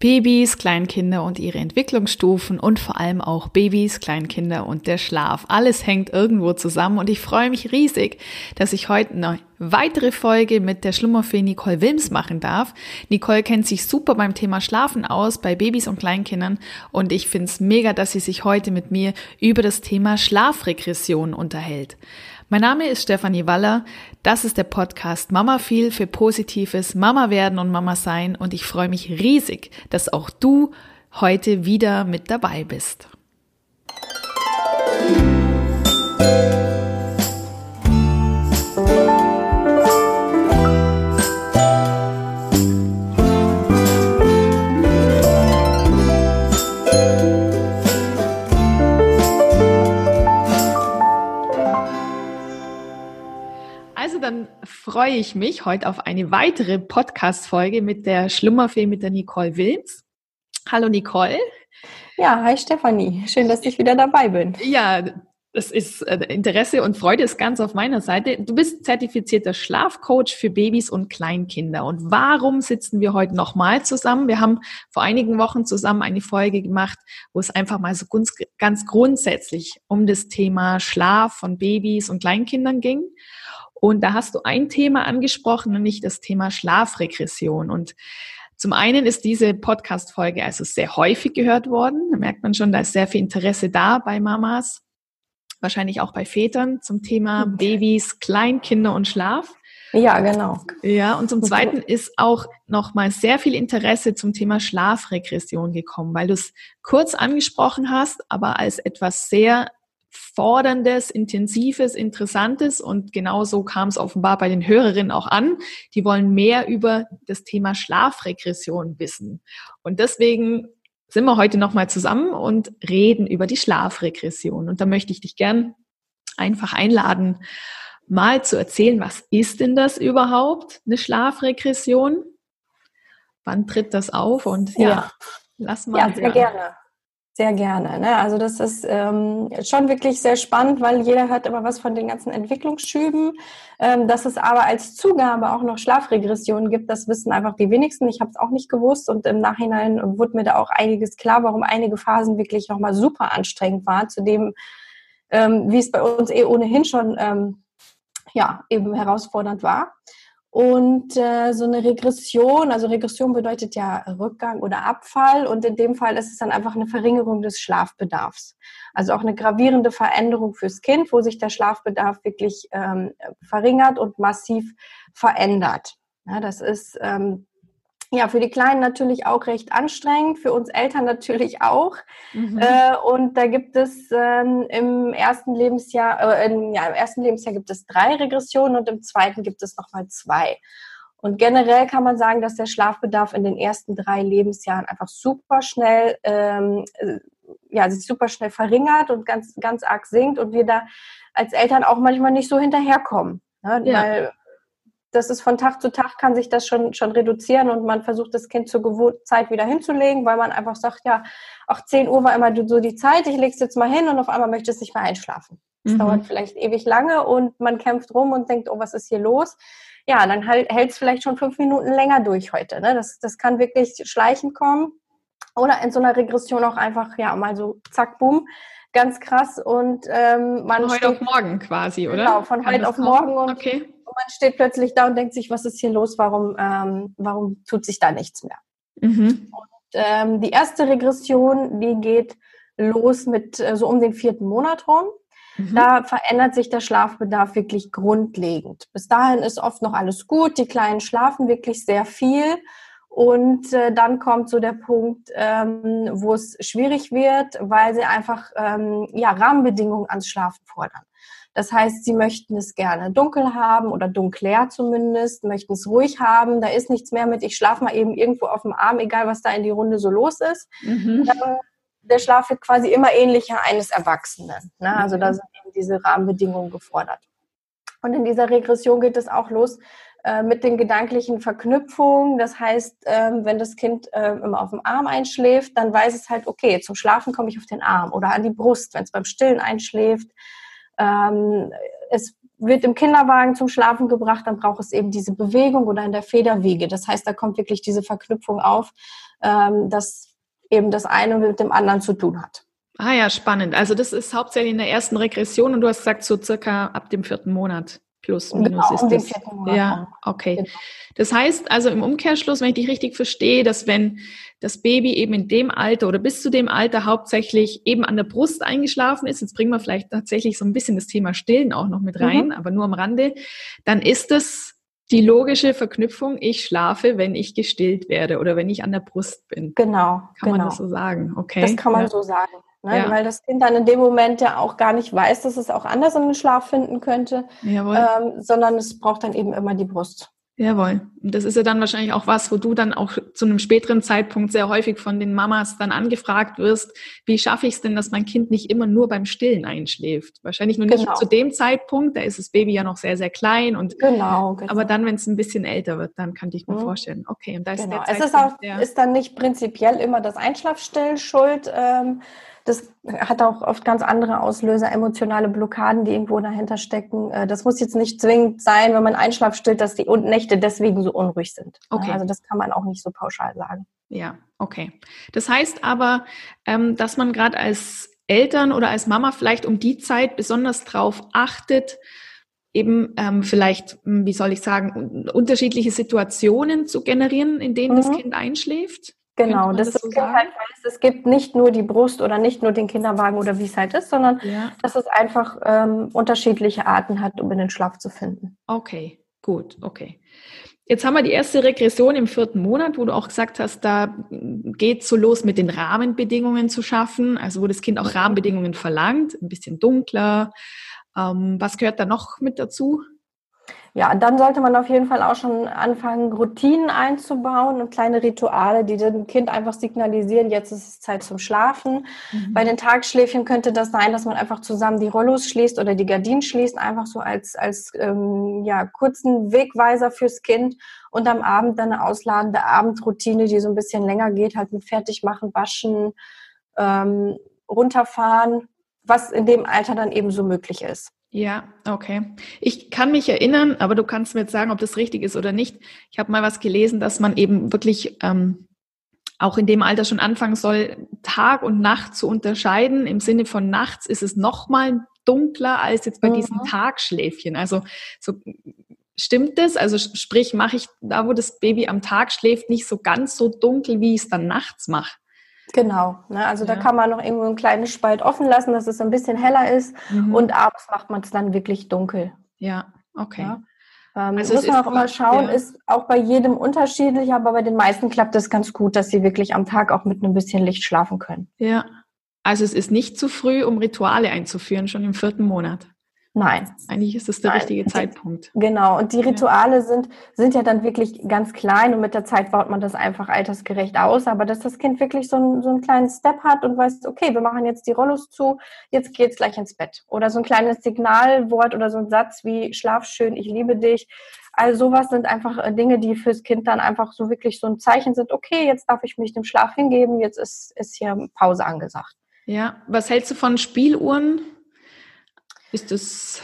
Babys, Kleinkinder und ihre Entwicklungsstufen und vor allem auch Babys, Kleinkinder und der Schlaf. Alles hängt irgendwo zusammen und ich freue mich riesig, dass ich heute eine weitere Folge mit der Schlummerfee Nicole Wilms machen darf. Nicole kennt sich super beim Thema Schlafen aus, bei Babys und Kleinkindern und ich finde es mega, dass sie sich heute mit mir über das Thema Schlafregression unterhält. Mein Name ist Stefanie Waller. Das ist der Podcast Mama viel für positives Mama werden und Mama sein und ich freue mich riesig, dass auch du heute wieder mit dabei bist. Freue ich mich heute auf eine weitere Podcast-Folge mit der Schlummerfee mit der Nicole Wilms. Hallo Nicole. Ja, hi Stefanie. Schön, dass ich wieder dabei bin. Ja, das ist äh, Interesse und Freude ist ganz auf meiner Seite. Du bist zertifizierter Schlafcoach für Babys und Kleinkinder. Und warum sitzen wir heute nochmal zusammen? Wir haben vor einigen Wochen zusammen eine Folge gemacht, wo es einfach mal so ganz, ganz grundsätzlich um das Thema Schlaf von Babys und Kleinkindern ging. Und da hast du ein Thema angesprochen, nämlich das Thema Schlafregression. Und zum einen ist diese Podcast-Folge also sehr häufig gehört worden. Da merkt man schon, da ist sehr viel Interesse da bei Mamas, wahrscheinlich auch bei Vätern zum Thema. Babys, Kleinkinder und Schlaf. Ja, genau. Ja, und zum Zweiten ist auch nochmal sehr viel Interesse zum Thema Schlafregression gekommen, weil du es kurz angesprochen hast, aber als etwas sehr forderndes, intensives, interessantes und genauso kam es offenbar bei den Hörerinnen auch an. Die wollen mehr über das Thema Schlafregression wissen. Und deswegen sind wir heute nochmal zusammen und reden über die Schlafregression. Und da möchte ich dich gern einfach einladen, mal zu erzählen, was ist denn das überhaupt, eine Schlafregression? Wann tritt das auf? Und ja, ja. lass mal. Ja, sehr gerne. Sehr gerne. Ne? Also das ist ähm, schon wirklich sehr spannend, weil jeder hört immer was von den ganzen Entwicklungsschüben. Ähm, dass es aber als Zugabe auch noch Schlafregressionen gibt, das wissen einfach die wenigsten. Ich habe es auch nicht gewusst und im Nachhinein wurde mir da auch einiges klar, warum einige Phasen wirklich nochmal super anstrengend waren, zu dem, ähm, wie es bei uns eh ohnehin schon ähm, ja, eben herausfordernd war. Und äh, so eine Regression, also Regression bedeutet ja Rückgang oder Abfall und in dem Fall ist es dann einfach eine Verringerung des Schlafbedarfs. Also auch eine gravierende Veränderung fürs Kind, wo sich der Schlafbedarf wirklich ähm, verringert und massiv verändert. Ja, das ist ähm, ja, für die Kleinen natürlich auch recht anstrengend, für uns Eltern natürlich auch. Mhm. Äh, und da gibt es ähm, im ersten Lebensjahr, äh, in, ja, im ersten Lebensjahr gibt es drei Regressionen und im zweiten gibt es nochmal zwei. Und generell kann man sagen, dass der Schlafbedarf in den ersten drei Lebensjahren einfach super schnell, ähm, äh, ja, sich super schnell verringert und ganz, ganz arg sinkt und wir da als Eltern auch manchmal nicht so hinterherkommen. Ne? Ja. Weil das ist von Tag zu Tag kann sich das schon, schon reduzieren und man versucht das Kind zur gewohnten Zeit wieder hinzulegen, weil man einfach sagt, ja, auch 10 Uhr war immer so die Zeit, ich lege es jetzt mal hin und auf einmal möchte es nicht mehr einschlafen. Das mhm. dauert vielleicht ewig lange und man kämpft rum und denkt, oh, was ist hier los? Ja, dann halt, hält es vielleicht schon fünf Minuten länger durch heute. Ne? Das, das kann wirklich schleichend kommen. Oder in so einer Regression auch einfach, ja, mal so zack, boom, ganz krass. Und ähm, man. Von heute steht, auf morgen quasi, oder? Genau, von kann heute auf morgen. Und okay man steht plötzlich da und denkt sich, was ist hier los? Warum, ähm, warum tut sich da nichts mehr? Mhm. Und, ähm, die erste Regression, die geht los mit äh, so um den vierten Monat rum. Mhm. Da verändert sich der Schlafbedarf wirklich grundlegend. Bis dahin ist oft noch alles gut. Die Kleinen schlafen wirklich sehr viel. Und äh, dann kommt so der Punkt, ähm, wo es schwierig wird, weil sie einfach ähm, ja, Rahmenbedingungen ans Schlafen fordern. Das heißt, sie möchten es gerne dunkel haben oder dunkler zumindest, möchten es ruhig haben. Da ist nichts mehr mit, ich schlafe mal eben irgendwo auf dem Arm, egal was da in die Runde so los ist. Mhm. der Schlaf wird quasi immer ähnlicher eines Erwachsenen. Ne? Also da sind eben diese Rahmenbedingungen gefordert. Und in dieser Regression geht es auch los äh, mit den gedanklichen Verknüpfungen. Das heißt, ähm, wenn das Kind äh, immer auf dem Arm einschläft, dann weiß es halt, okay, zum Schlafen komme ich auf den Arm oder an die Brust, wenn es beim Stillen einschläft. Ähm, es wird im Kinderwagen zum Schlafen gebracht, dann braucht es eben diese Bewegung oder in der Federwiege. Das heißt, da kommt wirklich diese Verknüpfung auf, ähm, dass eben das eine mit dem anderen zu tun hat. Ah ja, spannend. Also das ist hauptsächlich in der ersten Regression und du hast gesagt, so circa ab dem vierten Monat plus minus genau, ist um das. Ja, okay. Genau. Das heißt also im Umkehrschluss, wenn ich dich richtig verstehe, dass wenn das Baby eben in dem Alter oder bis zu dem Alter hauptsächlich eben an der Brust eingeschlafen ist, jetzt bringen wir vielleicht tatsächlich so ein bisschen das Thema Stillen auch noch mit rein, mhm. aber nur am Rande, dann ist das die logische Verknüpfung, ich schlafe, wenn ich gestillt werde oder wenn ich an der Brust bin. Genau. Kann genau. man das so sagen? Okay. Das kann man ja. so sagen. Ne? Ja. Weil das Kind dann in dem Moment ja auch gar nicht weiß, dass es auch anders in den Schlaf finden könnte, ähm, sondern es braucht dann eben immer die Brust. Jawohl. Und das ist ja dann wahrscheinlich auch was, wo du dann auch zu einem späteren Zeitpunkt sehr häufig von den Mamas dann angefragt wirst, wie schaffe ich es denn, dass mein Kind nicht immer nur beim Stillen einschläft? Wahrscheinlich nur nicht genau. zu dem Zeitpunkt, da ist das Baby ja noch sehr, sehr klein und genau, genau. aber dann, wenn es ein bisschen älter wird, dann kann ich mir mhm. vorstellen, okay, und da ist genau. der Zeitpunkt, Es ist auch, ist dann nicht prinzipiell immer das Einschlafstillen schuld, ähm, das hat auch oft ganz andere Auslöser, emotionale Blockaden, die irgendwo dahinter stecken. Äh, das muss jetzt nicht zwingend sein, wenn man Einschlaf stillt, dass die Nächte deswegen so unruhig sind. Okay. Also das kann man auch nicht so pauschal sagen. Ja, okay. Das heißt aber, ähm, dass man gerade als Eltern oder als Mama vielleicht um die Zeit besonders drauf achtet, eben ähm, vielleicht, hm, wie soll ich sagen, unterschiedliche Situationen zu generieren, in denen mhm. das Kind einschläft? Genau, dass das, das Kind halt weiß, es gibt nicht nur die Brust oder nicht nur den Kinderwagen oder wie es halt ist, sondern ja. dass es einfach ähm, unterschiedliche Arten hat, um in den Schlaf zu finden. Okay, gut, okay. Jetzt haben wir die erste Regression im vierten Monat, wo du auch gesagt hast, da geht so los mit den Rahmenbedingungen zu schaffen, also wo das Kind auch Rahmenbedingungen verlangt, ein bisschen dunkler. Ähm, was gehört da noch mit dazu? Ja, dann sollte man auf jeden Fall auch schon anfangen, Routinen einzubauen und kleine Rituale, die dem Kind einfach signalisieren, jetzt ist es Zeit zum Schlafen. Mhm. Bei den Tagschläfchen könnte das sein, dass man einfach zusammen die Rollos schließt oder die Gardinen schließt, einfach so als, als ähm, ja, kurzen Wegweiser fürs Kind und am Abend dann eine ausladende Abendroutine, die so ein bisschen länger geht, halt mit Fertigmachen, Waschen, ähm, runterfahren, was in dem Alter dann eben so möglich ist. Ja, okay. Ich kann mich erinnern, aber du kannst mir jetzt sagen, ob das richtig ist oder nicht. Ich habe mal was gelesen, dass man eben wirklich ähm, auch in dem Alter schon anfangen soll, Tag und Nacht zu unterscheiden. Im Sinne von nachts ist es noch mal dunkler als jetzt bei mhm. diesen Tagschläfchen. Also so stimmt das? Also sprich, mache ich da, wo das Baby am Tag schläft, nicht so ganz so dunkel, wie ich es dann nachts mache. Genau, ne? also ja. da kann man noch irgendwo einen kleinen Spalt offen lassen, dass es ein bisschen heller ist mhm. und abends macht man es dann wirklich dunkel. Ja, okay. Ja? Ähm, also muss man auch immer schauen, ja. ist auch bei jedem unterschiedlich, aber bei den meisten klappt es ganz gut, dass sie wirklich am Tag auch mit einem bisschen Licht schlafen können. Ja, also es ist nicht zu früh, um Rituale einzuführen, schon im vierten Monat. Nein. Eigentlich ist es der Nein. richtige Zeitpunkt. Genau. Und die Rituale ja. sind, sind ja dann wirklich ganz klein und mit der Zeit baut man das einfach altersgerecht aus. Aber dass das Kind wirklich so, ein, so einen kleinen Step hat und weiß, okay, wir machen jetzt die Rollos zu, jetzt geht's gleich ins Bett. Oder so ein kleines Signalwort oder so ein Satz wie Schlaf schön, ich liebe dich. Also sowas sind einfach äh, Dinge, die fürs Kind dann einfach so wirklich so ein Zeichen sind, okay, jetzt darf ich mich dem Schlaf hingeben, jetzt ist, ist hier Pause angesagt. Ja, was hältst du von Spieluhren? Ist das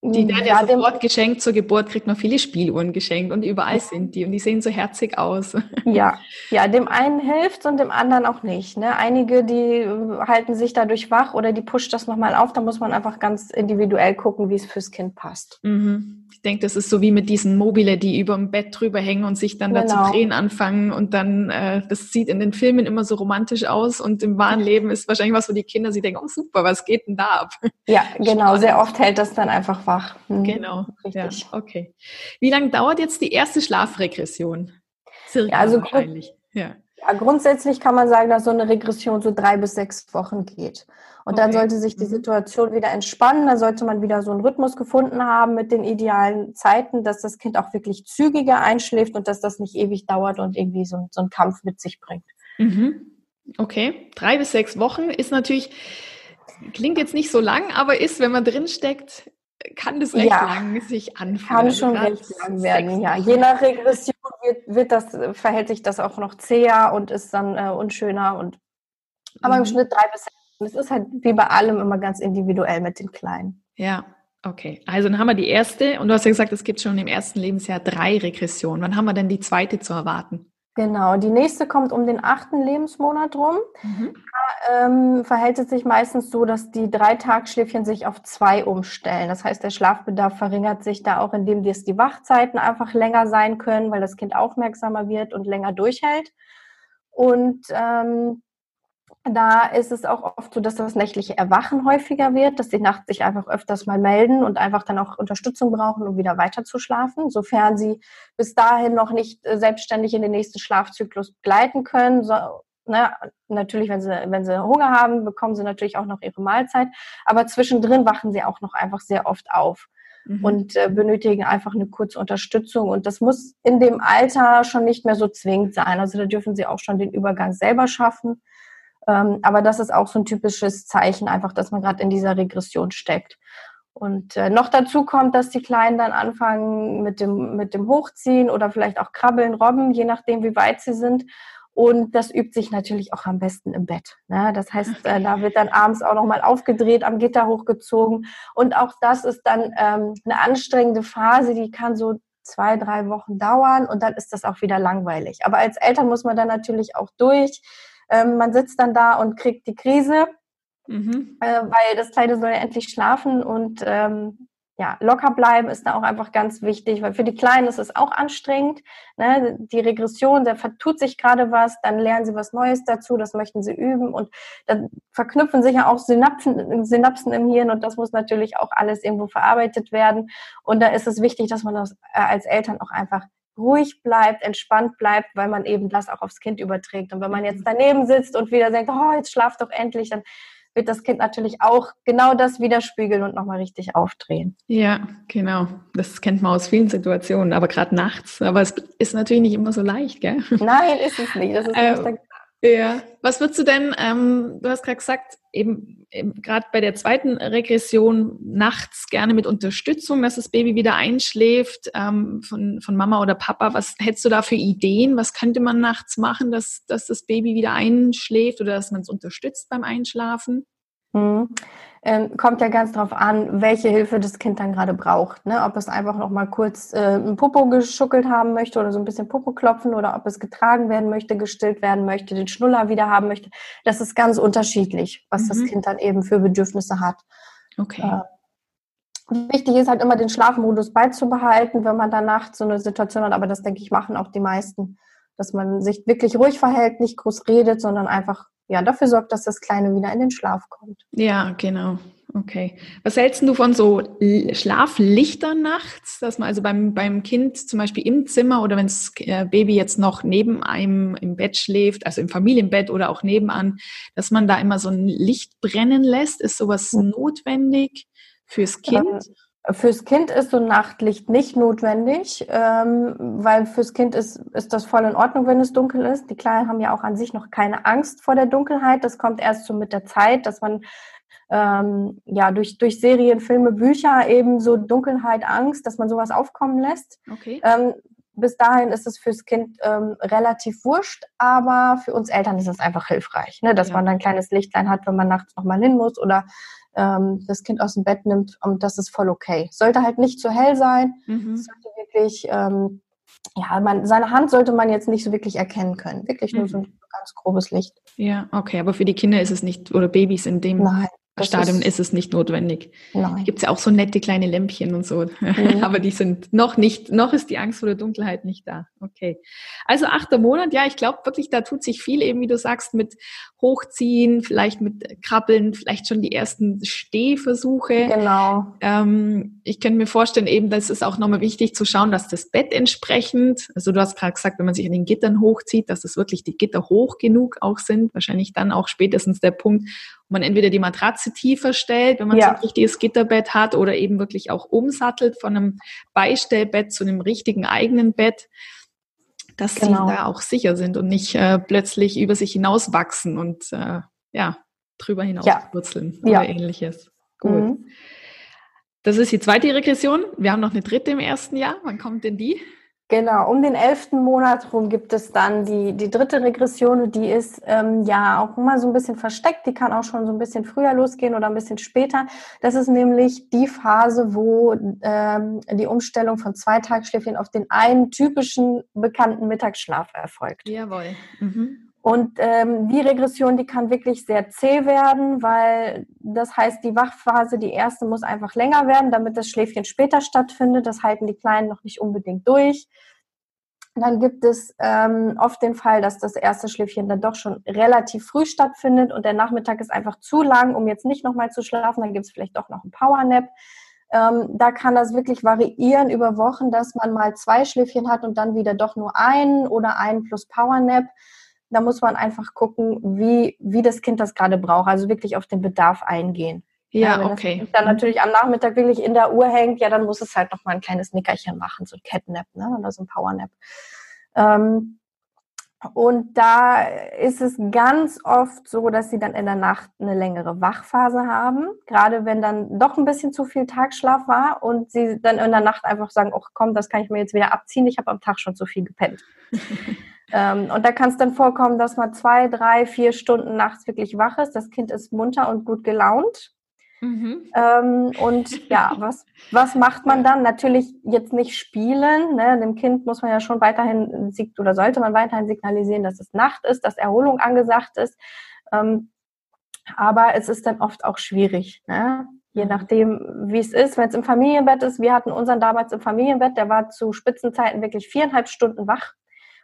die werden ja, ja sofort geschenkt. Zur Geburt kriegt man viele Spieluhren geschenkt und überall sind die und die sehen so herzig aus. Ja, ja, dem einen hilft und dem anderen auch nicht. Ne? Einige, die halten sich dadurch wach oder die pusht das nochmal auf. Da muss man einfach ganz individuell gucken, wie es fürs Kind passt. Mhm. Ich denke, das ist so wie mit diesen Mobile, die über dem Bett drüber hängen und sich dann genau. da zu drehen anfangen und dann, äh, das sieht in den Filmen immer so romantisch aus und im wahren Leben ist wahrscheinlich was, wo die Kinder sich denken, oh super, was geht denn da ab? Ja, genau. Sehr oft hält das dann einfach wach. Mhm. Genau. Richtig. Ja, okay. Wie lange dauert jetzt die erste Schlafregression? Circa ja, also wahrscheinlich. Ja. Ja. grundsätzlich kann man sagen, dass so eine Regression so drei bis sechs Wochen geht. Und okay. dann sollte sich die mhm. Situation wieder entspannen. Da sollte man wieder so einen Rhythmus gefunden haben mit den idealen Zeiten, dass das Kind auch wirklich zügiger einschläft und dass das nicht ewig dauert und irgendwie so, so einen Kampf mit sich bringt. Mhm. Okay, drei bis sechs Wochen ist natürlich, klingt jetzt nicht so lang, aber ist, wenn man drinsteckt, kann das recht ja, lang sich anfühlen. Kann also schon recht lang werden, ja. Je nach Regression wird, wird, das, verhält sich das auch noch zäher und ist dann äh, unschöner. Und, aber mhm. im Schnitt drei bis sechs. Es ist halt wie bei allem immer ganz individuell mit den Kleinen. Ja, Okay, also dann haben wir die erste und du hast ja gesagt, es gibt schon im ersten Lebensjahr drei Regressionen. Wann haben wir denn die zweite zu erwarten? Genau, die nächste kommt um den achten Lebensmonat rum. Mhm. Ähm, verhält es sich meistens so, dass die drei Tagschläfchen sich auf zwei umstellen. Das heißt, der Schlafbedarf verringert sich da auch, indem die Wachzeiten einfach länger sein können, weil das Kind aufmerksamer wird und länger durchhält. Und ähm, da ist es auch oft so, dass das nächtliche Erwachen häufiger wird, dass die nachts sich einfach öfters mal melden und einfach dann auch Unterstützung brauchen, um wieder weiter zu schlafen, sofern sie bis dahin noch nicht äh, selbstständig in den nächsten Schlafzyklus gleiten können. So, ne, natürlich, wenn sie, wenn sie Hunger haben, bekommen sie natürlich auch noch ihre Mahlzeit, aber zwischendrin wachen sie auch noch einfach sehr oft auf. Mhm. Und äh, benötigen einfach eine kurze Unterstützung. Und das muss in dem Alter schon nicht mehr so zwingend sein. Also da dürfen sie auch schon den Übergang selber schaffen. Ähm, aber das ist auch so ein typisches Zeichen, einfach, dass man gerade in dieser Regression steckt. Und äh, noch dazu kommt, dass die Kleinen dann anfangen mit dem, mit dem Hochziehen oder vielleicht auch Krabbeln, Robben, je nachdem, wie weit sie sind. Und das übt sich natürlich auch am besten im Bett. Ne? Das heißt, äh, da wird dann abends auch nochmal aufgedreht, am Gitter hochgezogen. Und auch das ist dann ähm, eine anstrengende Phase, die kann so zwei, drei Wochen dauern und dann ist das auch wieder langweilig. Aber als Eltern muss man dann natürlich auch durch. Ähm, man sitzt dann da und kriegt die Krise, mhm. äh, weil das Kleine soll ja endlich schlafen und ähm, ja, locker bleiben ist da auch einfach ganz wichtig, weil für die Kleinen ist es auch anstrengend. Ne? Die Regression, da vertut sich gerade was, dann lernen sie was Neues dazu, das möchten sie üben und dann verknüpfen sich ja auch Synapsen, Synapsen im Hirn und das muss natürlich auch alles irgendwo verarbeitet werden. Und da ist es wichtig, dass man das äh, als Eltern auch einfach ruhig bleibt, entspannt bleibt, weil man eben das auch aufs Kind überträgt. Und wenn man jetzt mhm. daneben sitzt und wieder denkt, oh, jetzt schlaf doch endlich, dann wird das Kind natürlich auch genau das widerspiegeln und nochmal richtig aufdrehen. Ja, genau. Das kennt man aus vielen Situationen, aber gerade nachts. Aber es ist natürlich nicht immer so leicht, gell? Nein, ist es nicht. Das ist äh, ja, was würdest du denn, ähm, du hast gerade gesagt, eben gerade bei der zweiten Regression nachts gerne mit Unterstützung, dass das Baby wieder einschläft ähm, von, von Mama oder Papa. Was hättest du da für Ideen? Was könnte man nachts machen, dass, dass das Baby wieder einschläft oder dass man es unterstützt beim Einschlafen? Mhm ähm, kommt ja ganz drauf an, welche Hilfe das Kind dann gerade braucht. Ne? Ob es einfach noch mal kurz äh, ein Popo geschuckelt haben möchte oder so ein bisschen Popo klopfen oder ob es getragen werden möchte, gestillt werden möchte, den Schnuller wieder haben möchte. Das ist ganz unterschiedlich, was mhm. das Kind dann eben für Bedürfnisse hat. Okay. Äh, Wichtig ist halt immer den Schlafmodus beizubehalten, wenn man danach so eine Situation hat, aber das denke ich machen auch die meisten, dass man sich wirklich ruhig verhält, nicht groß redet, sondern einfach ja, dafür sorgt, dass das Kleine wieder in den Schlaf kommt. Ja, genau. Okay. Was hältst du von so Schlaflichtern nachts, dass man also beim, beim Kind zum Beispiel im Zimmer oder wenn das äh, Baby jetzt noch neben einem im Bett schläft, also im Familienbett oder auch nebenan, dass man da immer so ein Licht brennen lässt? Ist sowas notwendig fürs Kind? Ähm, Fürs Kind ist so ein Nachtlicht nicht notwendig, ähm, weil fürs Kind ist, ist das voll in Ordnung, wenn es dunkel ist. Die Kleinen haben ja auch an sich noch keine Angst vor der Dunkelheit. Das kommt erst so mit der Zeit, dass man ähm, ja durch, durch Serien, Filme, Bücher eben so Dunkelheit, Angst, dass man sowas aufkommen lässt. Okay. Ähm, bis dahin ist es fürs Kind ähm, relativ wurscht, aber für uns Eltern ist es einfach hilfreich, ne? dass ja. man ein kleines Lichtlein hat, wenn man nachts nochmal hin muss oder ähm, das Kind aus dem Bett nimmt und das ist voll okay. Sollte halt nicht zu hell sein, mhm. sollte wirklich, ähm, ja, man, seine Hand sollte man jetzt nicht so wirklich erkennen können. Wirklich nur mhm. so ein ganz grobes Licht. Ja, okay, aber für die Kinder ist es nicht, oder Babys in dem Nein. Stadium ist, ist, es nicht notwendig. Nein. Gibt es ja auch so nette kleine Lämpchen und so. Mhm. Aber die sind noch nicht, noch ist die Angst vor der Dunkelheit nicht da. Okay. Also achter Monat, ja, ich glaube wirklich, da tut sich viel eben, wie du sagst, mit Hochziehen, vielleicht mit Krabbeln, vielleicht schon die ersten Stehversuche. Genau. Ähm, ich könnte mir vorstellen, eben, das ist auch nochmal wichtig zu schauen, dass das Bett entsprechend, also du hast gerade gesagt, wenn man sich in den Gittern hochzieht, dass das wirklich die Gitter hoch genug auch sind. Wahrscheinlich dann auch spätestens der Punkt, man entweder die Matratze tiefer stellt, wenn man ja. so ein richtiges Gitterbett hat, oder eben wirklich auch umsattelt von einem Beistellbett zu einem richtigen eigenen Bett dass genau. sie da auch sicher sind und nicht äh, plötzlich über sich hinauswachsen und äh, ja, drüber hinauswurzeln ja. oder ja. ähnliches. Gut. Mhm. Das ist die zweite Regression. Wir haben noch eine dritte im ersten Jahr. Wann kommt denn die? Genau, um den elften Monat rum gibt es dann die, die dritte Regression, die ist ähm, ja auch immer so ein bisschen versteckt, die kann auch schon so ein bisschen früher losgehen oder ein bisschen später. Das ist nämlich die Phase, wo ähm, die Umstellung von zwei Tagschläfchen auf den einen typischen bekannten Mittagsschlaf erfolgt. Jawohl. Mhm. Und ähm, die Regression, die kann wirklich sehr zäh werden, weil das heißt, die Wachphase, die erste, muss einfach länger werden, damit das Schläfchen später stattfindet. Das halten die Kleinen noch nicht unbedingt durch. Dann gibt es ähm, oft den Fall, dass das erste Schläfchen dann doch schon relativ früh stattfindet und der Nachmittag ist einfach zu lang, um jetzt nicht nochmal zu schlafen. Dann gibt es vielleicht doch noch einen Powernap. Ähm, da kann das wirklich variieren über Wochen, dass man mal zwei Schläfchen hat und dann wieder doch nur einen oder einen plus Powernap da muss man einfach gucken, wie, wie das Kind das gerade braucht. Also wirklich auf den Bedarf eingehen. Ja, ja okay. Wenn dann natürlich am Nachmittag wirklich in der Uhr hängt, ja, dann muss es halt noch mal ein kleines Nickerchen machen, so ein Catnap, ne, oder so ein Powernap. Ähm, und da ist es ganz oft so, dass sie dann in der Nacht eine längere Wachphase haben, gerade wenn dann doch ein bisschen zu viel Tagschlaf war und sie dann in der Nacht einfach sagen, oh komm, das kann ich mir jetzt wieder abziehen, ich habe am Tag schon zu viel gepennt. Ähm, und da kann es dann vorkommen, dass man zwei, drei, vier Stunden nachts wirklich wach ist. Das Kind ist munter und gut gelaunt. Mhm. Ähm, und ja, was, was macht man dann? Natürlich jetzt nicht spielen. Ne? Dem Kind muss man ja schon weiterhin oder sollte man weiterhin signalisieren, dass es Nacht ist, dass Erholung angesagt ist. Ähm, aber es ist dann oft auch schwierig. Ne? Je mhm. nachdem, wie es ist. Wenn es im Familienbett ist, wir hatten unseren damals im Familienbett, der war zu Spitzenzeiten wirklich viereinhalb Stunden wach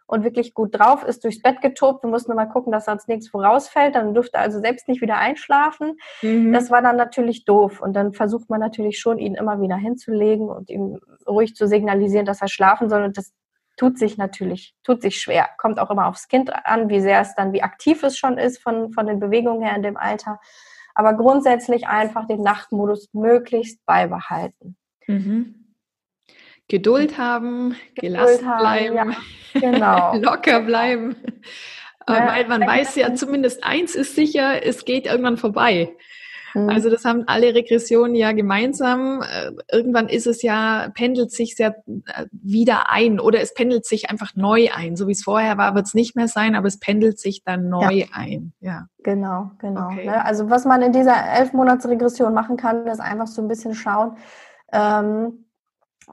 und wirklich gut drauf ist, durchs Bett getobt. Wir mussten mal gucken, dass sonst nichts vorausfällt. Dann durfte also selbst nicht wieder einschlafen. Mhm. Das war dann natürlich doof. Und dann versucht man natürlich schon, ihn immer wieder hinzulegen und ihm ruhig zu signalisieren, dass er schlafen soll. Und das tut sich natürlich, tut sich schwer. Kommt auch immer aufs Kind an, wie sehr es dann, wie aktiv es schon ist von, von den Bewegungen her in dem Alter. Aber grundsätzlich einfach den Nachtmodus möglichst beibehalten. Mhm. Geduld haben, Geduld gelassen haben, bleiben, ja, genau. locker bleiben. Ja, Weil man weiß ja zumindest eins ist sicher, es geht irgendwann vorbei. Mhm. Also das haben alle Regressionen ja gemeinsam. Äh, irgendwann ist es ja, pendelt sich ja äh, wieder ein oder es pendelt sich einfach neu ein. So wie es vorher war, wird es nicht mehr sein, aber es pendelt sich dann neu ja. ein. Ja. Genau, genau. Okay. Ne? Also was man in dieser elf Monats Regression machen kann, ist einfach so ein bisschen schauen, ähm,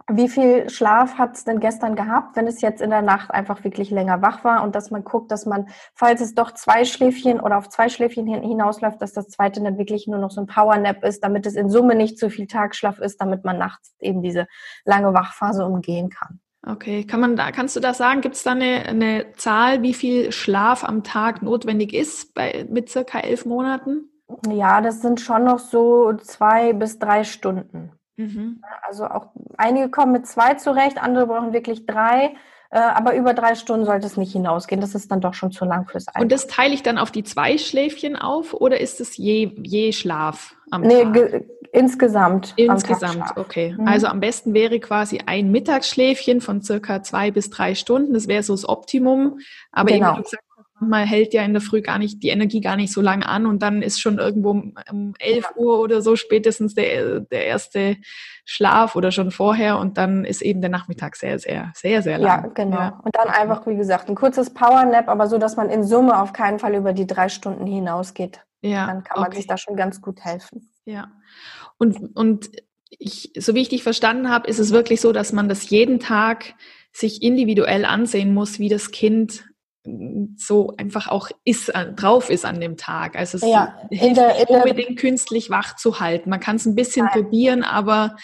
wie viel Schlaf hat es denn gestern gehabt, wenn es jetzt in der Nacht einfach wirklich länger wach war und dass man guckt, dass man, falls es doch zwei Schläfchen oder auf zwei Schläfchen hinausläuft, dass das zweite dann wirklich nur noch so ein Powernap ist, damit es in Summe nicht zu viel Tagschlaf ist, damit man nachts eben diese lange Wachphase umgehen kann. Okay, kann man da, kannst du das sagen? Gibt es da eine, eine Zahl, wie viel Schlaf am Tag notwendig ist bei, mit circa elf Monaten? Ja, das sind schon noch so zwei bis drei Stunden. Mhm. Also auch einige kommen mit zwei zurecht, andere brauchen wirklich drei. Äh, aber über drei Stunden sollte es nicht hinausgehen. Das ist dann doch schon zu lang fürs Alter. Und das teile ich dann auf die zwei Schläfchen auf oder ist es je, je Schlaf am nee, Tag? insgesamt. Insgesamt, okay. Mhm. Also am besten wäre quasi ein Mittagsschläfchen von circa zwei bis drei Stunden. Das wäre so das Optimum. Aber genau. eben, wie gesagt, manchmal hält ja in der Früh gar nicht die Energie gar nicht so lange an und dann ist schon irgendwo um 11 ja. Uhr oder so spätestens der, der erste Schlaf oder schon vorher und dann ist eben der Nachmittag sehr, sehr, sehr, sehr lang. Ja, genau. Ja. Und dann einfach, wie gesagt, ein kurzes Powernap, aber so, dass man in Summe auf keinen Fall über die drei Stunden hinausgeht. Ja. Dann kann man okay. sich da schon ganz gut helfen. Ja. Und, und ich, so wie ich dich verstanden habe, ist es wirklich so, dass man das jeden Tag sich individuell ansehen muss, wie das Kind so einfach auch ist, äh, drauf ist an dem Tag. Also es ja, hilft der, nicht unbedingt künstlich wach zu halten. Man kann es ein bisschen Nein. probieren, aber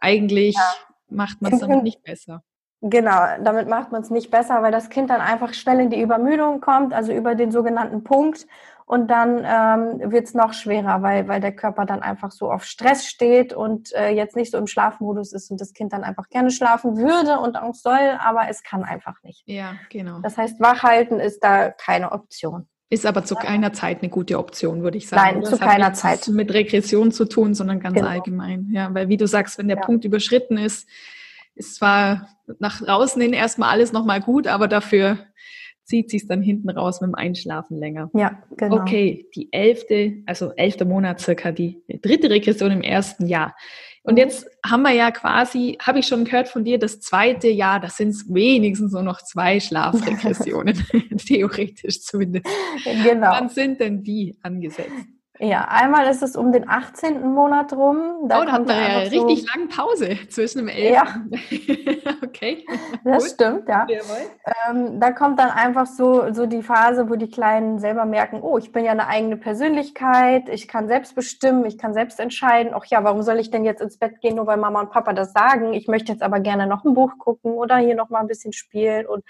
eigentlich ja. macht man es dann nicht besser. Genau, damit macht man es nicht besser, weil das Kind dann einfach schnell in die Übermüdung kommt, also über den sogenannten Punkt und dann ähm, wird es noch schwerer, weil, weil der Körper dann einfach so auf Stress steht und äh, jetzt nicht so im Schlafmodus ist und das Kind dann einfach gerne schlafen würde und auch soll, aber es kann einfach nicht. Ja, genau. Das heißt, wachhalten ist da keine Option. Ist aber zu keiner Zeit eine gute Option, würde ich sagen. Nein, zu keiner Zeit. Mit Regression zu tun, sondern ganz genau. allgemein. Ja, weil wie du sagst, wenn der ja. Punkt überschritten ist, ist zwar nach draußen hin erstmal alles nochmal gut, aber dafür zieht sich dann hinten raus mit dem Einschlafen länger. Ja, genau. Okay, die elfte, also elfter Monat circa, die dritte Regression im ersten Jahr. Und jetzt haben wir ja quasi, habe ich schon gehört von dir, das zweite Jahr, das sind wenigstens nur noch zwei Schlafregressionen, theoretisch zumindest. Genau. Wann sind denn die angesetzt? Ja, einmal ist es um den 18. Monat rum. Da oh, da hat man ja so richtig lange Pause zwischen dem 11. Ja. okay. Das Gut. stimmt, ja. Ähm, da kommt dann einfach so, so die Phase, wo die Kleinen selber merken, oh, ich bin ja eine eigene Persönlichkeit, ich kann selbst bestimmen, ich kann selbst entscheiden. Ach ja, warum soll ich denn jetzt ins Bett gehen, nur weil Mama und Papa das sagen? Ich möchte jetzt aber gerne noch ein Buch gucken oder hier noch mal ein bisschen spielen und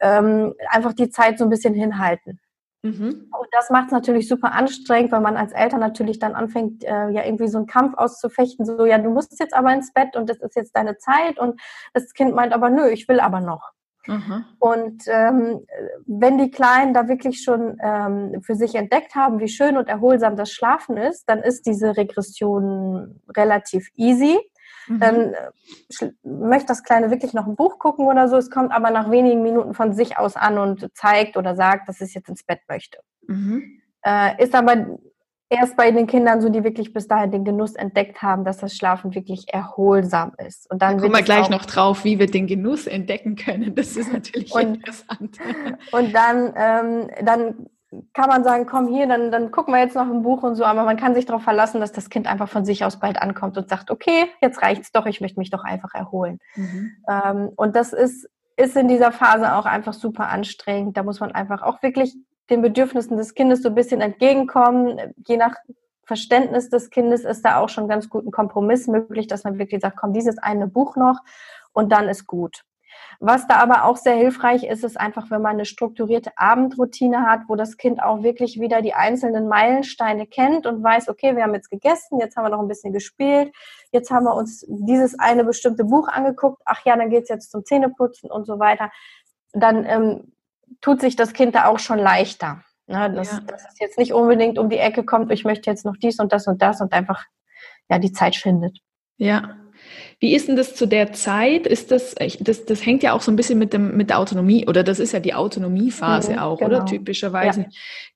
ähm, einfach die Zeit so ein bisschen hinhalten. Mhm. Und das macht es natürlich super anstrengend, weil man als Eltern natürlich dann anfängt, äh, ja irgendwie so einen Kampf auszufechten, so ja, du musst jetzt aber ins Bett und das ist jetzt deine Zeit und das Kind meint aber, nö, ich will aber noch. Mhm. Und ähm, wenn die Kleinen da wirklich schon ähm, für sich entdeckt haben, wie schön und erholsam das Schlafen ist, dann ist diese Regression relativ easy. Mhm. Dann äh, möchte das Kleine wirklich noch ein Buch gucken oder so. Es kommt aber nach wenigen Minuten von sich aus an und zeigt oder sagt, dass es jetzt ins Bett möchte. Mhm. Äh, ist aber erst bei den Kindern so, die wirklich bis dahin den Genuss entdeckt haben, dass das Schlafen wirklich erholsam ist. Und dann da kommen wir gleich noch drauf, wie wir den Genuss entdecken können. Das ist natürlich und, interessant. Und dann, ähm, dann kann man sagen, komm hier, dann, dann gucken wir jetzt noch ein Buch und so, aber man kann sich darauf verlassen, dass das Kind einfach von sich aus bald ankommt und sagt, okay, jetzt reicht's doch, ich möchte mich doch einfach erholen. Mhm. Ähm, und das ist, ist in dieser Phase auch einfach super anstrengend. Da muss man einfach auch wirklich den Bedürfnissen des Kindes so ein bisschen entgegenkommen. Je nach Verständnis des Kindes ist da auch schon ganz gut ein Kompromiss möglich, dass man wirklich sagt, komm, dieses eine Buch noch und dann ist gut. Was da aber auch sehr hilfreich ist, ist einfach, wenn man eine strukturierte Abendroutine hat, wo das Kind auch wirklich wieder die einzelnen Meilensteine kennt und weiß, okay, wir haben jetzt gegessen, jetzt haben wir noch ein bisschen gespielt, jetzt haben wir uns dieses eine bestimmte Buch angeguckt, ach ja, dann geht's jetzt zum Zähneputzen und so weiter. Dann ähm, tut sich das Kind da auch schon leichter. Ne? Dass, ja. dass es jetzt nicht unbedingt um die Ecke kommt, ich möchte jetzt noch dies und das und das und einfach ja die Zeit findet. Ja, wie ist denn das zu der Zeit? Ist das, das, das hängt ja auch so ein bisschen mit, dem, mit der Autonomie, oder das ist ja die Autonomiephase mhm, auch, genau. oder typischerweise. Ja.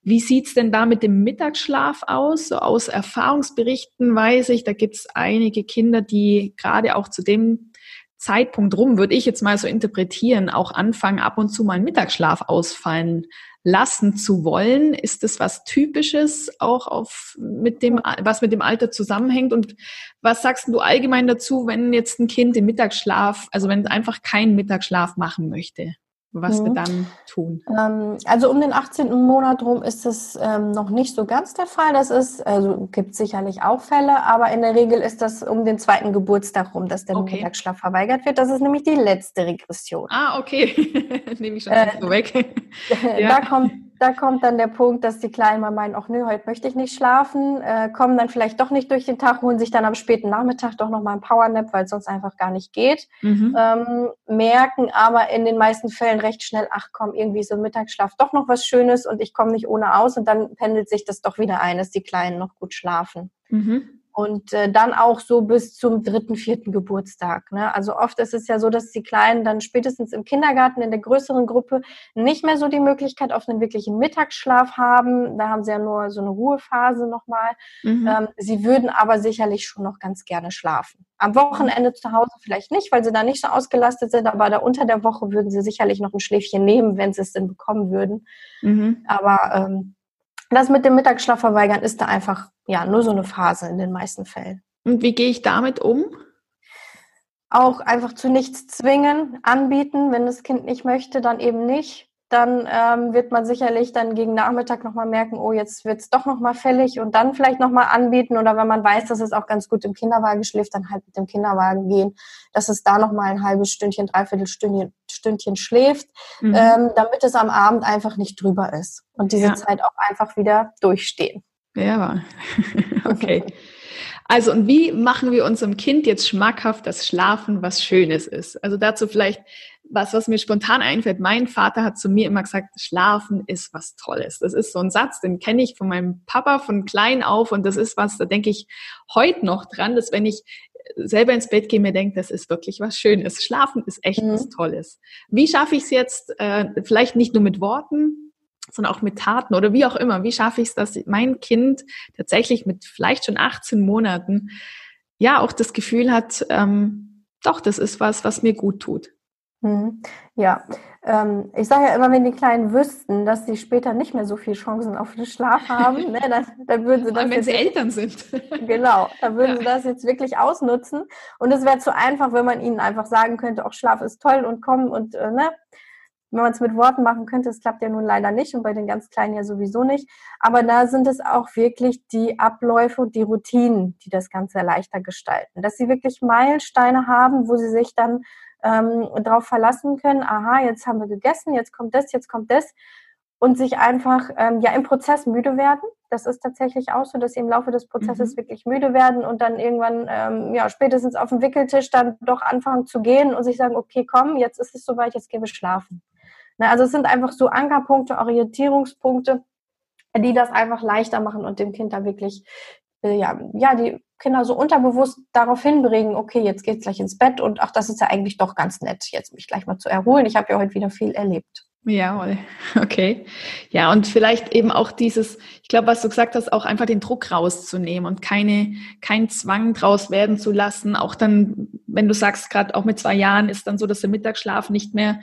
Wie sieht's denn da mit dem Mittagsschlaf aus? So aus Erfahrungsberichten weiß ich, da gibt's einige Kinder, die gerade auch zu dem Zeitpunkt rum, würde ich jetzt mal so interpretieren, auch anfangen, ab und zu mal einen Mittagsschlaf ausfallen lassen zu wollen? Ist das was Typisches auch auf mit dem, was mit dem Alter zusammenhängt? Und was sagst du allgemein dazu, wenn jetzt ein Kind den Mittagsschlaf, also wenn es einfach keinen Mittagsschlaf machen möchte? Was mhm. wir dann tun? Ähm, also um den 18. Monat rum ist es ähm, noch nicht so ganz der Fall. Das ist, also gibt sicherlich auch Fälle, aber in der Regel ist das um den zweiten Geburtstag rum, dass der okay. Mittagsschlaf verweigert wird. Das ist nämlich die letzte Regression. Ah, okay. Nehme ich schon äh, so weg. ja. Da kommt da kommt dann der Punkt, dass die Kleinen mal meinen, ach nö, heute möchte ich nicht schlafen, äh, kommen dann vielleicht doch nicht durch den Tag, holen sich dann am späten Nachmittag doch nochmal ein Powernap, weil es sonst einfach gar nicht geht, mhm. ähm, merken aber in den meisten Fällen recht schnell, ach komm, irgendwie so Mittagsschlaf doch noch was Schönes und ich komme nicht ohne aus und dann pendelt sich das doch wieder ein, dass die Kleinen noch gut schlafen. Mhm. Und äh, dann auch so bis zum dritten, vierten Geburtstag. Ne? Also oft ist es ja so, dass die Kleinen dann spätestens im Kindergarten in der größeren Gruppe nicht mehr so die Möglichkeit auf einen wirklichen Mittagsschlaf haben. Da haben sie ja nur so eine Ruhephase nochmal. Mhm. Ähm, sie würden aber sicherlich schon noch ganz gerne schlafen. Am Wochenende zu Hause vielleicht nicht, weil sie da nicht so ausgelastet sind, aber da unter der Woche würden sie sicherlich noch ein Schläfchen nehmen, wenn sie es denn bekommen würden. Mhm. Aber ähm, das mit dem Mittagsschlaf verweigern ist da einfach ja nur so eine Phase in den meisten Fällen. Und wie gehe ich damit um? Auch einfach zu nichts zwingen, anbieten. Wenn das Kind nicht möchte, dann eben nicht dann ähm, wird man sicherlich dann gegen Nachmittag nochmal merken, oh, jetzt wird's doch nochmal fällig und dann vielleicht nochmal anbieten oder wenn man weiß, dass es auch ganz gut im Kinderwagen schläft, dann halt mit dem Kinderwagen gehen, dass es da nochmal ein halbes Stündchen, dreiviertel Stündchen, Stündchen schläft, mhm. ähm, damit es am Abend einfach nicht drüber ist und diese ja. Zeit auch einfach wieder durchstehen. Ja, okay. Also, und wie machen wir unserem Kind jetzt schmackhaft, dass Schlafen was Schönes ist? Also dazu vielleicht was, was mir spontan einfällt. Mein Vater hat zu mir immer gesagt, Schlafen ist was Tolles. Das ist so ein Satz, den kenne ich von meinem Papa von klein auf und das ist was, da denke ich heute noch dran, dass wenn ich selber ins Bett gehe, mir denke, das ist wirklich was Schönes. Schlafen ist echt mhm. was Tolles. Wie schaffe ich es jetzt, äh, vielleicht nicht nur mit Worten, sondern auch mit Taten oder wie auch immer. Wie schaffe ich es, dass mein Kind tatsächlich mit vielleicht schon 18 Monaten ja auch das Gefühl hat, ähm, doch, das ist was, was mir gut tut. Mhm. Ja, ähm, ich sage ja immer, wenn die Kleinen wüssten, dass sie später nicht mehr so viele Chancen auf den Schlaf haben, ne, dann, dann, würden sie das. Allem, wenn sie Eltern sind. genau, dann würden ja. sie das jetzt wirklich ausnutzen. Und es wäre zu einfach, wenn man ihnen einfach sagen könnte, auch Schlaf ist toll und komm und äh, ne, wenn man es mit Worten machen könnte, es klappt ja nun leider nicht und bei den ganz Kleinen ja sowieso nicht. Aber da sind es auch wirklich die Abläufe und die Routinen, die das Ganze leichter gestalten. Dass sie wirklich Meilensteine haben, wo sie sich dann ähm, darauf verlassen können, aha, jetzt haben wir gegessen, jetzt kommt das, jetzt kommt das. Und sich einfach ähm, ja im Prozess müde werden. Das ist tatsächlich auch so, dass sie im Laufe des Prozesses mhm. wirklich müde werden und dann irgendwann, ähm, ja, spätestens auf dem Wickeltisch dann doch anfangen zu gehen und sich sagen, okay, komm, jetzt ist es soweit, jetzt gehen wir schlafen. Ne, also es sind einfach so Ankerpunkte, Orientierungspunkte, die das einfach leichter machen und dem Kind da wirklich, äh, ja, ja, die Kinder so unterbewusst darauf hinbringen, okay, jetzt geht's gleich ins Bett und ach, das ist ja eigentlich doch ganz nett, jetzt mich gleich mal zu erholen. Ich habe ja heute wieder viel erlebt. Ja, okay. Ja, und vielleicht eben auch dieses, ich glaube, was du gesagt hast, auch einfach den Druck rauszunehmen und keine, keinen Zwang draus werden zu lassen. Auch dann, wenn du sagst, gerade auch mit zwei Jahren ist dann so, dass der Mittagsschlaf nicht mehr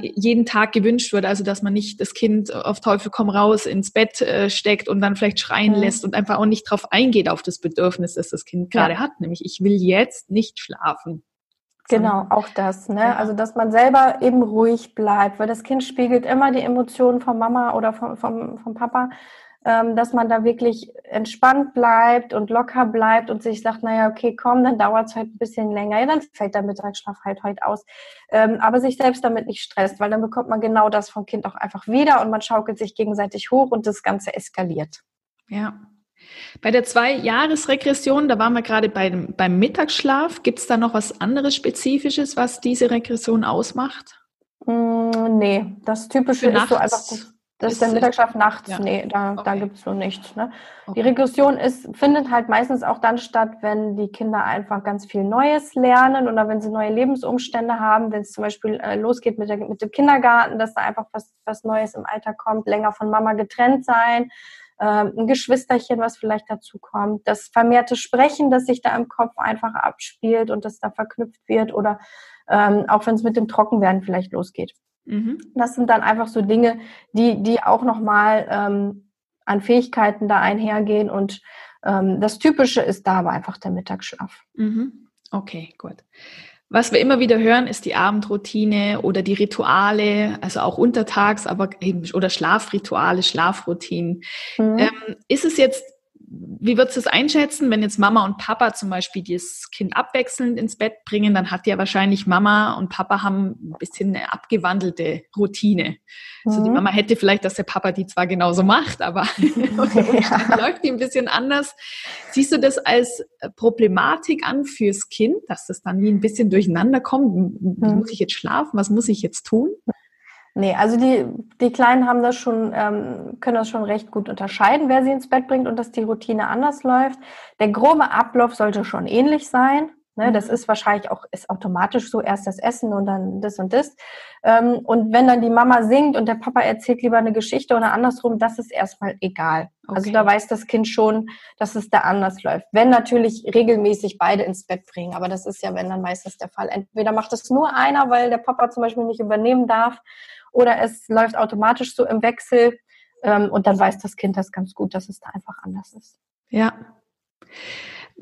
jeden Tag gewünscht wird. Also dass man nicht das Kind auf Teufel komm raus ins Bett äh, steckt und dann vielleicht schreien mhm. lässt und einfach auch nicht drauf eingeht auf das Bedürfnis, das das Kind gerade ja. hat, nämlich ich will jetzt nicht schlafen. Genau, auch das. Ne? Ja. Also, dass man selber eben ruhig bleibt, weil das Kind spiegelt immer die Emotionen von Mama oder vom, vom, vom Papa dass man da wirklich entspannt bleibt und locker bleibt und sich sagt, naja, okay, komm, dann dauert es halt ein bisschen länger, ja, dann fällt der Mittagsschlaf halt heute aus. Ähm, aber sich selbst damit nicht stresst, weil dann bekommt man genau das vom Kind auch einfach wieder und man schaukelt sich gegenseitig hoch und das Ganze eskaliert. Ja. Bei der Zwei-Jahres-Regression, da waren wir gerade beim, beim Mittagsschlaf. Gibt es da noch was anderes Spezifisches, was diese Regression ausmacht? Mm, nee, das Typische ist so einfach das das ist der Mittagsschlaf nachts. Ja. Nee, da, okay. da gibt es so nichts. Ne? Okay. Die Regression ist, findet halt meistens auch dann statt, wenn die Kinder einfach ganz viel Neues lernen oder wenn sie neue Lebensumstände haben, wenn es zum Beispiel äh, losgeht mit, der, mit dem Kindergarten, dass da einfach was, was Neues im Alter kommt, länger von Mama getrennt sein, äh, ein Geschwisterchen, was vielleicht dazu kommt, das vermehrte Sprechen, das sich da im Kopf einfach abspielt und das da verknüpft wird oder ähm, auch wenn es mit dem Trockenwerden vielleicht losgeht. Mhm. Das sind dann einfach so Dinge, die, die auch nochmal ähm, an Fähigkeiten da einhergehen. Und ähm, das Typische ist da aber einfach der Mittagsschlaf. Mhm. Okay, gut. Was wir immer wieder hören, ist die Abendroutine oder die Rituale, also auch untertags, aber eben oder Schlafrituale, Schlafroutinen. Mhm. Ähm, ist es jetzt wie würdest du es einschätzen, wenn jetzt Mama und Papa zum Beispiel das Kind abwechselnd ins Bett bringen, dann hat ja wahrscheinlich Mama und Papa haben ein bisschen eine abgewandelte Routine. Mhm. Also die mhm. Mama hätte vielleicht, dass der Papa die zwar genauso macht, aber ja. läuft die ein bisschen anders. Siehst du das als Problematik an fürs Kind, dass das dann wie ein bisschen durcheinander kommt? Mhm. Muss ich jetzt schlafen? Was muss ich jetzt tun? Nee, also die, die Kleinen haben das schon, ähm, können das schon recht gut unterscheiden, wer sie ins Bett bringt und dass die Routine anders läuft. Der grobe Ablauf sollte schon ähnlich sein. Ne? Das mhm. ist wahrscheinlich auch ist automatisch so, erst das Essen und dann das und das. Ähm, und wenn dann die Mama singt und der Papa erzählt lieber eine Geschichte oder andersrum, das ist erstmal egal. Also okay. Also da weiß das Kind schon, dass es da anders läuft. Wenn natürlich regelmäßig beide ins Bett bringen, aber das ist ja, wenn dann meistens der Fall. Entweder macht es nur einer, weil der Papa zum Beispiel nicht übernehmen darf oder es läuft automatisch so im Wechsel ähm, und dann weiß das Kind das ganz gut, dass es da einfach anders ist. Ja.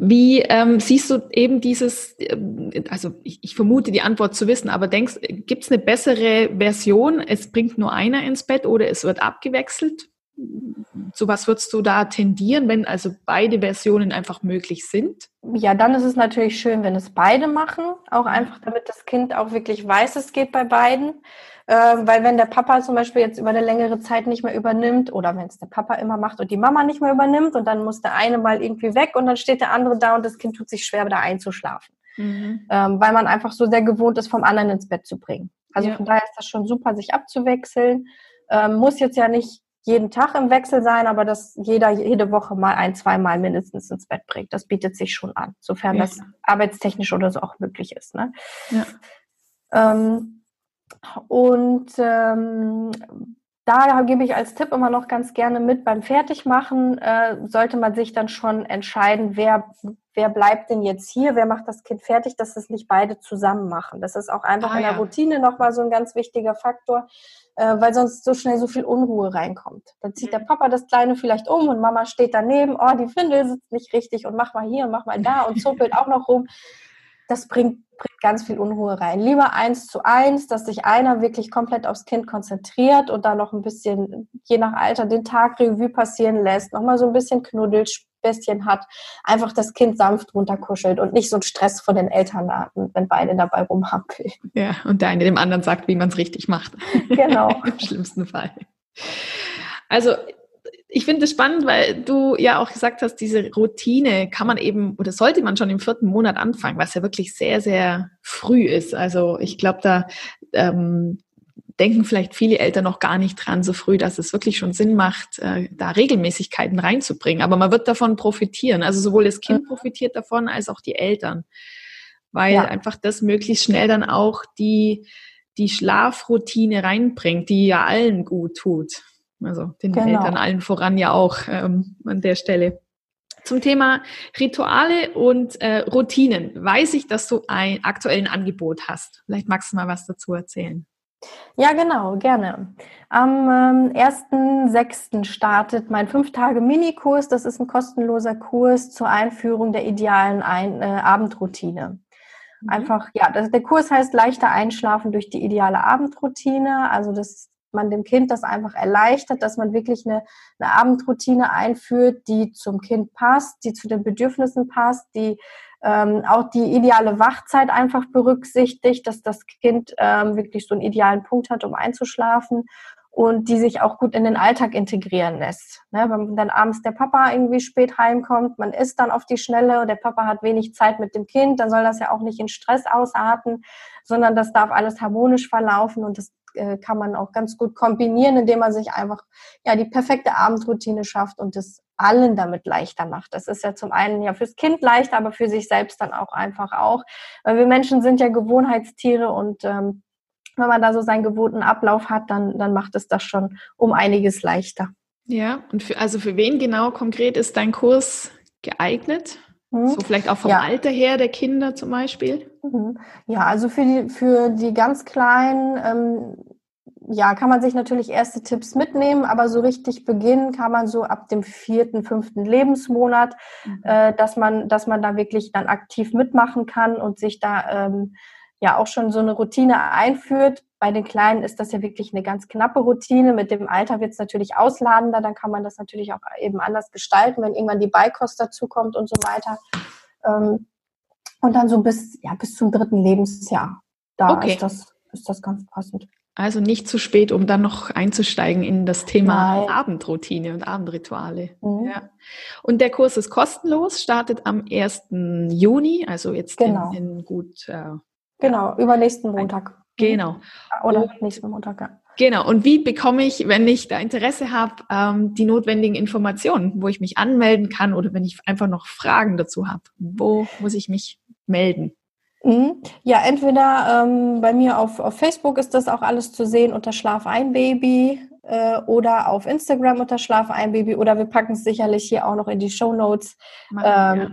Wie ähm, siehst du eben dieses, äh, also ich, ich, vermute die Antwort zu wissen, aber denkst, gibt es eine bessere Version, es bringt nur einer ins Bett oder es wird abgewechselt? Zu was würdest du da tendieren, wenn also beide Versionen einfach möglich sind? Ja, dann ist es natürlich schön, wenn es beide machen, auch einfach damit das Kind auch wirklich weiß, es geht bei beiden. Ähm, weil wenn der Papa zum Beispiel jetzt über eine längere Zeit nicht mehr übernimmt oder wenn es der Papa immer macht und die Mama nicht mehr übernimmt und dann muss der eine mal irgendwie weg und dann steht der andere da und das Kind tut sich schwer, da einzuschlafen. Mhm. Ähm, weil man einfach so sehr gewohnt ist, vom anderen ins Bett zu bringen. Also ja. von daher ist das schon super, sich abzuwechseln. Ähm, muss jetzt ja nicht jeden Tag im Wechsel sein, aber dass jeder jede Woche mal ein, zweimal mindestens ins Bett bringt. Das bietet sich schon an, sofern ja. das arbeitstechnisch oder so auch möglich ist. Ne? Ja. Ähm, und ähm, da gebe ich als Tipp immer noch ganz gerne mit, beim Fertigmachen äh, sollte man sich dann schon entscheiden, wer, wer bleibt denn jetzt hier, wer macht das Kind fertig, dass das nicht beide zusammen machen. Das ist auch einfach ah, in der ja. Routine nochmal so ein ganz wichtiger Faktor, äh, weil sonst so schnell so viel Unruhe reinkommt. Dann zieht der mhm. Papa das Kleine vielleicht um und Mama steht daneben, oh, die Windel sitzt nicht richtig und mach mal hier und mach mal da und zuppelt auch noch rum. Das bringt ganz viel Unruhe rein. Lieber eins zu eins, dass sich einer wirklich komplett aufs Kind konzentriert und da noch ein bisschen, je nach Alter, den Tag Revue passieren lässt, nochmal so ein bisschen knuddelt, Bestien hat, einfach das Kind sanft runterkuschelt und nicht so einen Stress von den Eltern hatten, wenn beide dabei rumhampeln. Ja, und der eine dem anderen sagt, wie man es richtig macht. Genau. Im schlimmsten Fall. Also ich finde es spannend, weil du ja auch gesagt hast, diese Routine kann man eben oder sollte man schon im vierten Monat anfangen, was ja wirklich sehr, sehr früh ist. Also ich glaube, da ähm, denken vielleicht viele Eltern noch gar nicht dran so früh, dass es wirklich schon Sinn macht, äh, da Regelmäßigkeiten reinzubringen. Aber man wird davon profitieren. Also sowohl das Kind mhm. profitiert davon als auch die Eltern. Weil ja. einfach das möglichst schnell dann auch die, die Schlafroutine reinbringt, die ja allen gut tut. Also den genau. Eltern allen voran ja auch ähm, an der Stelle. Zum Thema Rituale und äh, Routinen weiß ich, dass du ein aktuellen Angebot hast. Vielleicht magst du mal was dazu erzählen. Ja, genau, gerne. Am ähm, 1.6. startet mein 5-Tage-Minikurs. Das ist ein kostenloser Kurs zur Einführung der idealen ein äh, Abendroutine. Mhm. Einfach, ja, das, der Kurs heißt leichter Einschlafen durch die ideale Abendroutine. Also, dass man dem Kind das einfach erleichtert, dass man wirklich eine, eine Abendroutine einführt, die zum Kind passt, die zu den Bedürfnissen passt, die ähm, auch die ideale Wachzeit einfach berücksichtigt, dass das Kind ähm, wirklich so einen idealen Punkt hat, um einzuschlafen und die sich auch gut in den Alltag integrieren lässt. Ne, wenn dann abends der Papa irgendwie spät heimkommt, man isst dann auf die Schnelle, der Papa hat wenig Zeit mit dem Kind, dann soll das ja auch nicht in Stress ausarten, sondern das darf alles harmonisch verlaufen und das äh, kann man auch ganz gut kombinieren, indem man sich einfach ja die perfekte Abendroutine schafft und das allen damit leichter macht. Das ist ja zum einen ja fürs Kind leichter, aber für sich selbst dann auch einfach auch. Weil wir Menschen sind ja Gewohnheitstiere und ähm, wenn man da so seinen gewohnten Ablauf hat, dann, dann macht es das schon um einiges leichter. Ja, und für, also für wen genau konkret ist dein Kurs geeignet? Mhm. So vielleicht auch vom ja. Alter her der Kinder zum Beispiel? Mhm. Ja, also für die, für die ganz Kleinen, ähm, ja, kann man sich natürlich erste Tipps mitnehmen, aber so richtig beginnen kann man so ab dem vierten, fünften Lebensmonat, mhm. äh, dass man, dass man da wirklich dann aktiv mitmachen kann und sich da ähm, ja auch schon so eine Routine einführt. Bei den Kleinen ist das ja wirklich eine ganz knappe Routine. Mit dem Alter wird es natürlich ausladender, dann kann man das natürlich auch eben anders gestalten, wenn irgendwann die Beikost dazukommt und so weiter. Ähm, und dann so bis, ja, bis zum dritten Lebensjahr. Da okay. ist, das, ist das ganz passend. Also nicht zu spät, um dann noch einzusteigen in das Thema Nein. Abendroutine und Abendrituale. Mhm. Ja. Und der Kurs ist kostenlos, startet am 1. Juni, also jetzt genau. in, in, gut äh, Genau, übernächsten Montag. Genau. Oder und, nächsten Montag, ja. Genau. Und wie bekomme ich, wenn ich da Interesse habe, ähm, die notwendigen Informationen, wo ich mich anmelden kann oder wenn ich einfach noch Fragen dazu habe? Wo muss ich mich melden? Mhm. Ja, entweder ähm, bei mir auf, auf Facebook ist das auch alles zu sehen unter Schlaf ein Baby äh, oder auf Instagram unter Schlaf ein Baby oder wir packen es sicherlich hier auch noch in die Show Notes. Ähm, ja.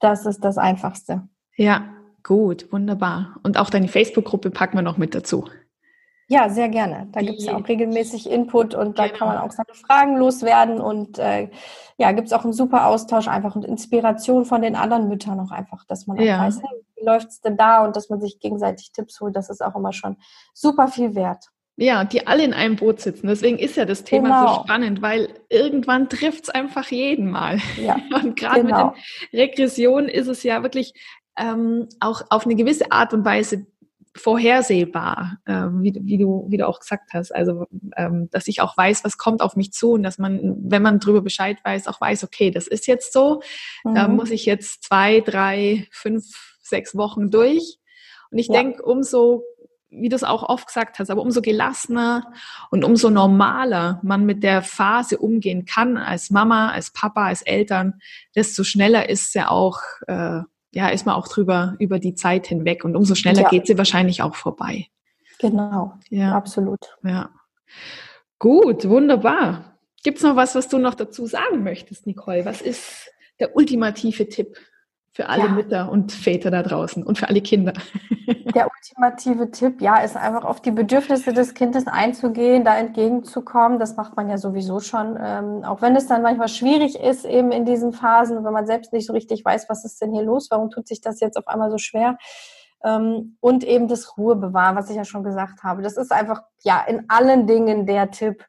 Das ist das Einfachste. Ja, Gut, wunderbar. Und auch deine Facebook-Gruppe packen wir noch mit dazu. Ja, sehr gerne. Da gibt es ja auch regelmäßig Input und da genau. kann man auch seine Fragen loswerden und äh, ja, gibt es auch einen super Austausch einfach und Inspiration von den anderen Müttern auch einfach, dass man auch ja. weiß, hey, wie läuft es denn da und dass man sich gegenseitig Tipps holt, das ist auch immer schon super viel wert. Ja, die alle in einem Boot sitzen. Deswegen ist ja das Thema genau. so spannend, weil irgendwann trifft es einfach jeden mal. Ja, und gerade genau. mit den Regressionen ist es ja wirklich ähm, auch auf eine gewisse Art und Weise vorhersehbar, ähm, wie, wie, du, wie du auch gesagt hast. Also, ähm, dass ich auch weiß, was kommt auf mich zu und dass man, wenn man darüber Bescheid weiß, auch weiß, okay, das ist jetzt so, mhm. da muss ich jetzt zwei, drei, fünf, sechs Wochen durch. Und ich ja. denke, umso, wie du es auch oft gesagt hast, aber umso gelassener und umso normaler man mit der Phase umgehen kann, als Mama, als Papa, als Eltern, desto schneller ist es ja auch, äh, ja, ist man auch drüber über die Zeit hinweg und umso schneller ja. geht sie wahrscheinlich auch vorbei. Genau, ja. absolut. Ja. Gut, wunderbar. Gibt es noch was, was du noch dazu sagen möchtest, Nicole? Was ist der ultimative Tipp Für alle ja. Mütter und Väter da draußen und für alle Kinder. Der ultimative Tipp, ja, ist einfach auf die Bedürfnisse des Kindes einzugehen, da entgegenzukommen. Das macht man ja sowieso schon. Ähm, auch wenn es dann manchmal schwierig ist, eben in diesen Phasen, wenn man selbst nicht so richtig weiß, was ist denn hier los, warum tut sich das jetzt auf einmal so schwer. Ähm, und eben das Ruhe bewahren, was ich ja schon gesagt habe. Das ist einfach, ja, in allen Dingen der Tipp.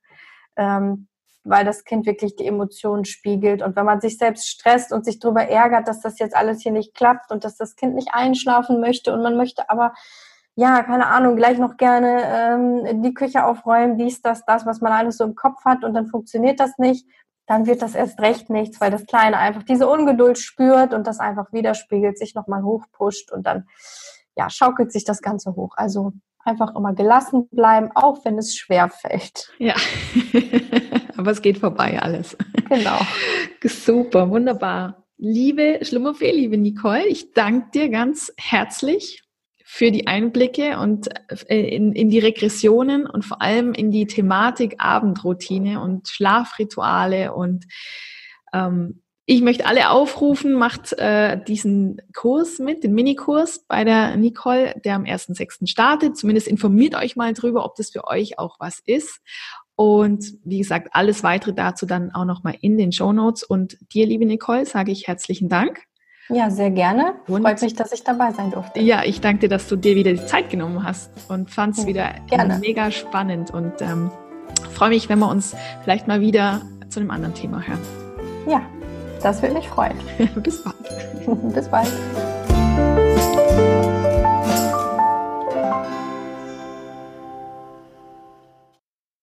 Ähm, weil das Kind wirklich die Emotionen spiegelt. Und wenn man sich selbst stresst und sich darüber ärgert, dass das jetzt alles hier nicht klappt und dass das Kind nicht einschlafen möchte und man möchte aber, ja, keine Ahnung, gleich noch gerne ähm, die Küche aufräumen, dies, das, das, was man alles so im Kopf hat und dann funktioniert das nicht, dann wird das erst recht nichts, weil das Kleine einfach diese Ungeduld spürt und das einfach widerspiegelt, sich nochmal hochpusht und dann, ja, schaukelt sich das Ganze hoch. Also einfach immer gelassen bleiben, auch wenn es schwer fällt. Ja. Aber es geht vorbei alles. Genau. Super, wunderbar. Liebe Schlummerfee, liebe Nicole, ich danke dir ganz herzlich für die Einblicke und äh, in, in die Regressionen und vor allem in die Thematik Abendroutine und Schlafrituale und ähm, ich möchte alle aufrufen, macht äh, diesen Kurs mit, den Minikurs bei der Nicole, der am 1.6. startet. Zumindest informiert euch mal drüber, ob das für euch auch was ist. Und wie gesagt, alles weitere dazu dann auch nochmal in den Show Notes. Und dir, liebe Nicole, sage ich herzlichen Dank. Ja, sehr gerne. Und Freut mich, dass ich dabei sein durfte. Ja, ich danke dir, dass du dir wieder die Zeit genommen hast und fand es ja, wieder gerne. mega spannend und ähm, freue mich, wenn wir uns vielleicht mal wieder zu einem anderen Thema hören. Ja, das würde mich freuen. Bis bald. Bis bald.